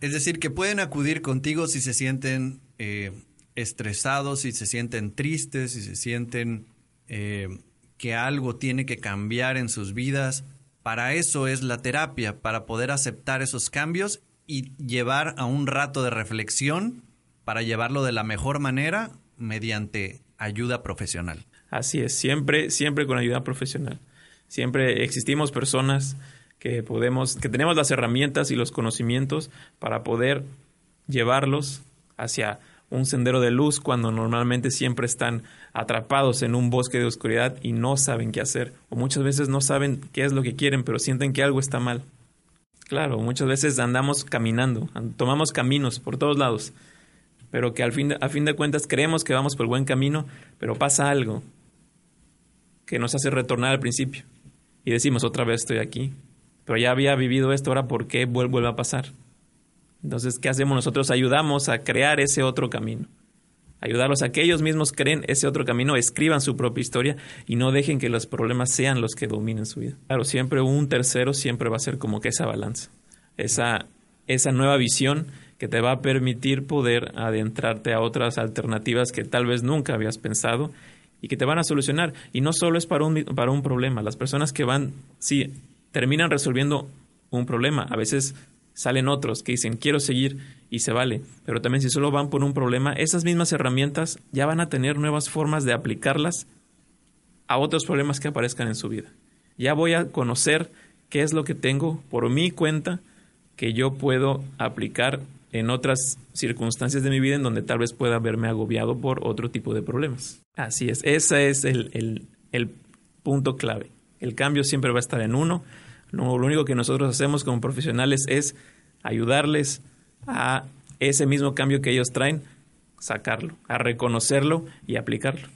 Es decir, que pueden acudir contigo si se sienten eh, estresados, si se sienten tristes, si se sienten eh, que algo tiene que cambiar en sus vidas. Para eso es la terapia, para poder aceptar esos cambios y llevar a un rato de reflexión para llevarlo de la mejor manera mediante ayuda profesional. Así es, siempre, siempre con ayuda profesional. Siempre existimos personas que podemos, que tenemos las herramientas y los conocimientos para poder llevarlos hacia un sendero de luz cuando normalmente siempre están atrapados en un bosque de oscuridad y no saben qué hacer o muchas veces no saben qué es lo que quieren pero sienten que algo está mal. Claro, muchas veces andamos caminando, tomamos caminos por todos lados, pero que al fin a fin de cuentas creemos que vamos por el buen camino, pero pasa algo que nos hace retornar al principio y decimos otra vez estoy aquí, pero ya había vivido esto, ahora ¿por qué vuelve a pasar? Entonces, ¿qué hacemos nosotros? Ayudamos a crear ese otro camino. Ayudarlos a que ellos mismos creen ese otro camino, escriban su propia historia y no dejen que los problemas sean los que dominen su vida. Claro, siempre un tercero siempre va a ser como que esa balanza, esa, esa nueva visión que te va a permitir poder adentrarte a otras alternativas que tal vez nunca habías pensado y que te van a solucionar. Y no solo es para un, para un problema, las personas que van, sí, terminan resolviendo un problema, a veces salen otros que dicen quiero seguir y se vale, pero también si solo van por un problema, esas mismas herramientas ya van a tener nuevas formas de aplicarlas a otros problemas que aparezcan en su vida. Ya voy a conocer qué es lo que tengo por mi cuenta que yo puedo aplicar en otras circunstancias de mi vida en donde tal vez pueda verme agobiado por otro tipo de problemas. Así es, ese es el, el punto clave. El cambio siempre va a estar en uno lo único que nosotros hacemos como profesionales es ayudarles a ese mismo cambio que ellos traen, sacarlo, a reconocerlo y aplicarlo.